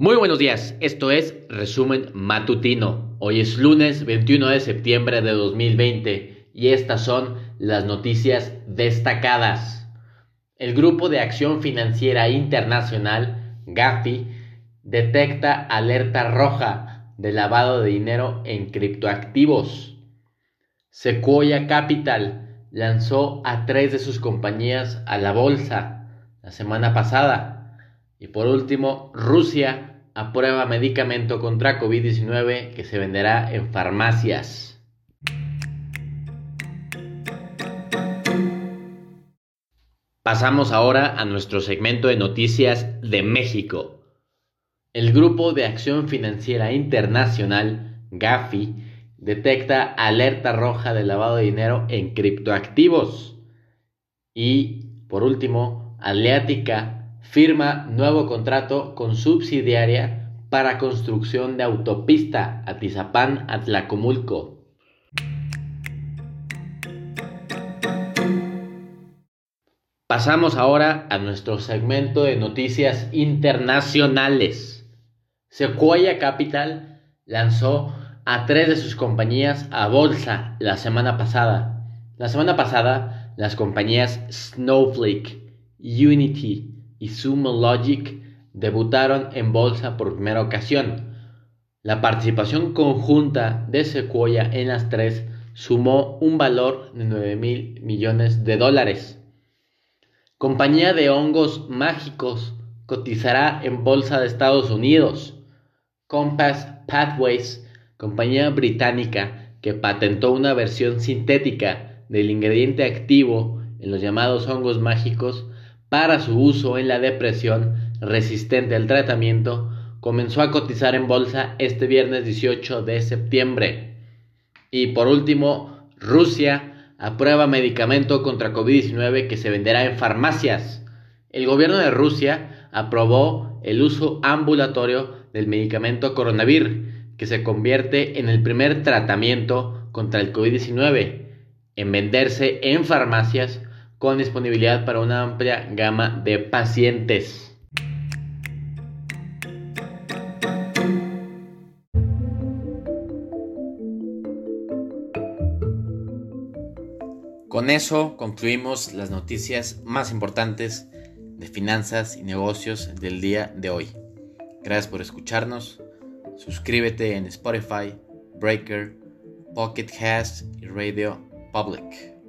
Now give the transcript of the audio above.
Muy buenos días, esto es Resumen Matutino. Hoy es lunes 21 de septiembre de 2020 y estas son las noticias destacadas. El Grupo de Acción Financiera Internacional, GAFI, detecta alerta roja de lavado de dinero en criptoactivos. Sequoia Capital lanzó a tres de sus compañías a la bolsa la semana pasada. Y por último, Rusia aprueba medicamento contra COVID-19 que se venderá en farmacias. Pasamos ahora a nuestro segmento de noticias de México. El Grupo de Acción Financiera Internacional, GAFI, detecta alerta roja de lavado de dinero en criptoactivos. Y, por último, Aleática firma nuevo contrato con subsidiaria para construcción de autopista Atizapán a Tlacomulco. Pasamos ahora a nuestro segmento de noticias internacionales. Sequoia Capital lanzó a tres de sus compañías a bolsa la semana pasada. La semana pasada, las compañías Snowflake, Unity y Sumo Logic debutaron en bolsa por primera ocasión. La participación conjunta de Sequoia en las tres sumó un valor de 9 mil millones de dólares. Compañía de hongos mágicos cotizará en bolsa de Estados Unidos. Compass Pathways, compañía británica que patentó una versión sintética del ingrediente activo en los llamados hongos mágicos, para su uso en la depresión resistente al tratamiento comenzó a cotizar en bolsa este viernes 18 de septiembre. Y por último, Rusia aprueba medicamento contra COVID-19 que se venderá en farmacias. El gobierno de Rusia aprobó el uso ambulatorio del medicamento Coronavir, que se convierte en el primer tratamiento contra el COVID-19 en venderse en farmacias con disponibilidad para una amplia gama de pacientes. Con eso concluimos las noticias más importantes de finanzas y negocios del día de hoy. Gracias por escucharnos. Suscríbete en Spotify, Breaker, Pocket Cast y Radio Public.